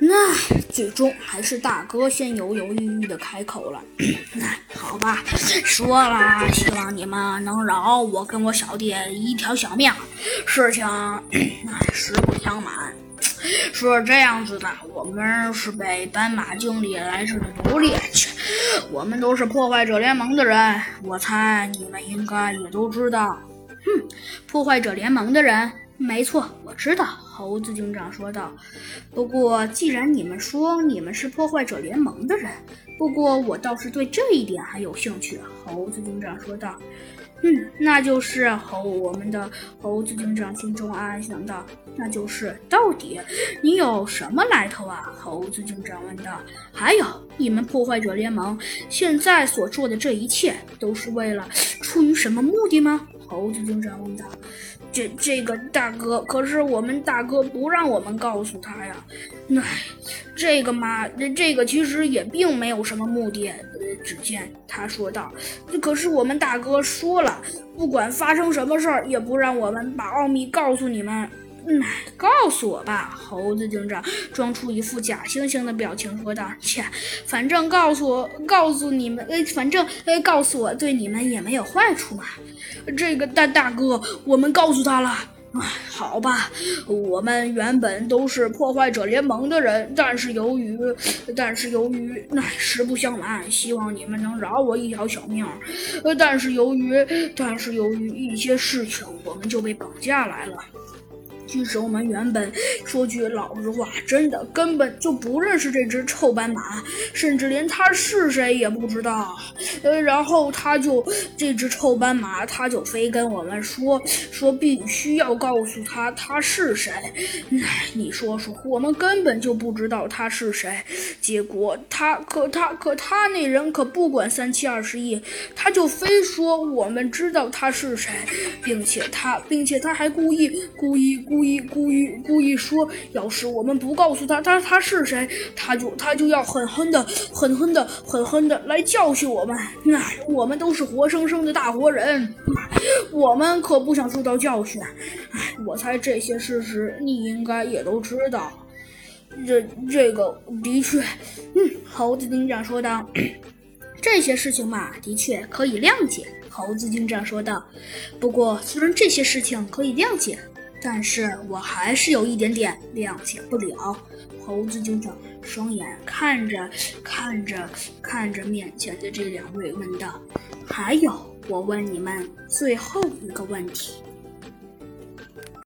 那最终还是大哥先犹犹豫豫的开口了。那 好吧，说了，希望你们能饶我跟我小弟一条小命。事情那实不相瞒，是这样子的，我们是被斑马经理来这的捕猎去，我们都是破坏者联盟的人，我猜你们应该也都知道。哼，破坏者联盟的人。没错，我知道。猴子警长说道。不过，既然你们说你们是破坏者联盟的人，不过我倒是对这一点还有兴趣。猴子警长说道。嗯，那就是猴。我们的猴子警长心中暗暗想到，那就是到底你有什么来头啊？猴子警长问道。还有，你们破坏者联盟现在所做的这一切，都是为了出于什么目的吗？猴子警长问他。这这个大哥，可是我们大哥不让我们告诉他呀。唉，这个嘛，这个其实也并没有什么目的。只见他说道：“可是我们大哥说了，不管发生什么事儿，也不让我们把奥秘告诉你们。”嗯，告诉我吧，猴子警长装出一副假惺惺的表情说道：“切，反正告诉我，告诉你们，呃，反正呃，告诉我对你们也没有坏处嘛。”这个大大哥，我们告诉他了。唉，好吧，我们原本都是破坏者联盟的人，但是由于，但是由于，唉，实不相瞒，希望你们能饶我一条小命。呃，但是由于，但是由于一些事情，我们就被绑架来了。其实我们原本说句老实话，真的根本就不认识这只臭斑马，甚至连它是谁也不知道。呃，然后他就这只臭斑马，他就非跟我们说说必须要告诉他他是谁。唉，你说说，我们根本就不知道他是谁。结果他可他可他那人可不管三七二十一，他就非说我们知道他是谁，并且他并且他还故意故意故。故意故意故意说，要是我们不告诉他他他是谁，他就他就要狠狠的狠狠的狠狠的来教训我们。那我们都是活生生的大活人，我们可不想受到教训。哎，我猜这些事实你应该也都知道。这这个的确，嗯，猴子警长说道。这些事情嘛，的确可以谅解。猴子警长说道。不过，虽然这些事情可以谅解。但是我还是有一点点谅解不了。猴子警长双眼看着看着看着面前的这两位，问道：“还有，我问你们最后一个问题。”